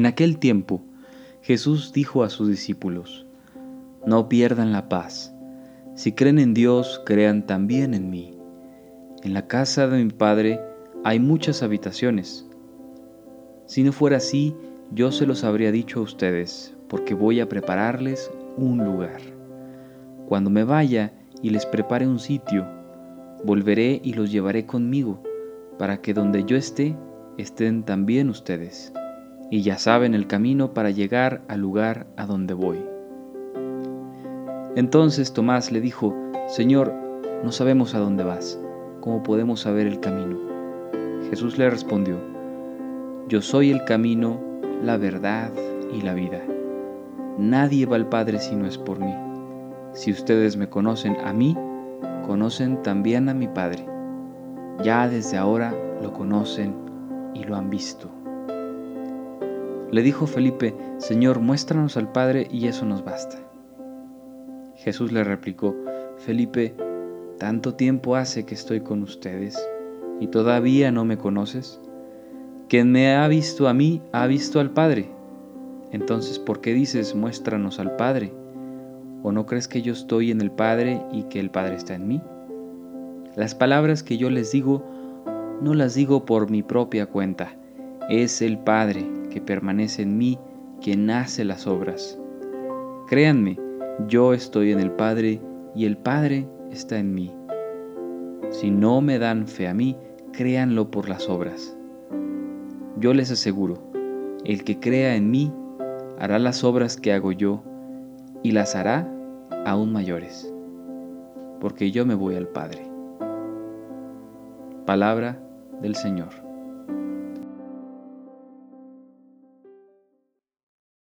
En aquel tiempo, Jesús dijo a sus discípulos, No pierdan la paz. Si creen en Dios, crean también en mí. En la casa de mi Padre hay muchas habitaciones. Si no fuera así, yo se los habría dicho a ustedes, porque voy a prepararles un lugar. Cuando me vaya y les prepare un sitio, volveré y los llevaré conmigo, para que donde yo esté, estén también ustedes y ya saben el camino para llegar al lugar a donde voy. Entonces Tomás le dijo, Señor, no sabemos a dónde vas, ¿cómo podemos saber el camino? Jesús le respondió, Yo soy el camino, la verdad y la vida. Nadie va al Padre si no es por mí. Si ustedes me conocen a mí, conocen también a mi Padre. Ya desde ahora lo conocen y lo han visto. Le dijo Felipe, Señor, muéstranos al Padre y eso nos basta. Jesús le replicó, Felipe, ¿tanto tiempo hace que estoy con ustedes y todavía no me conoces? Quien me ha visto a mí, ha visto al Padre. Entonces, ¿por qué dices, muéstranos al Padre? ¿O no crees que yo estoy en el Padre y que el Padre está en mí? Las palabras que yo les digo, no las digo por mi propia cuenta, es el Padre que permanece en mí quien hace las obras. Créanme, yo estoy en el Padre y el Padre está en mí. Si no me dan fe a mí, créanlo por las obras. Yo les aseguro, el que crea en mí hará las obras que hago yo y las hará aún mayores, porque yo me voy al Padre. Palabra del Señor.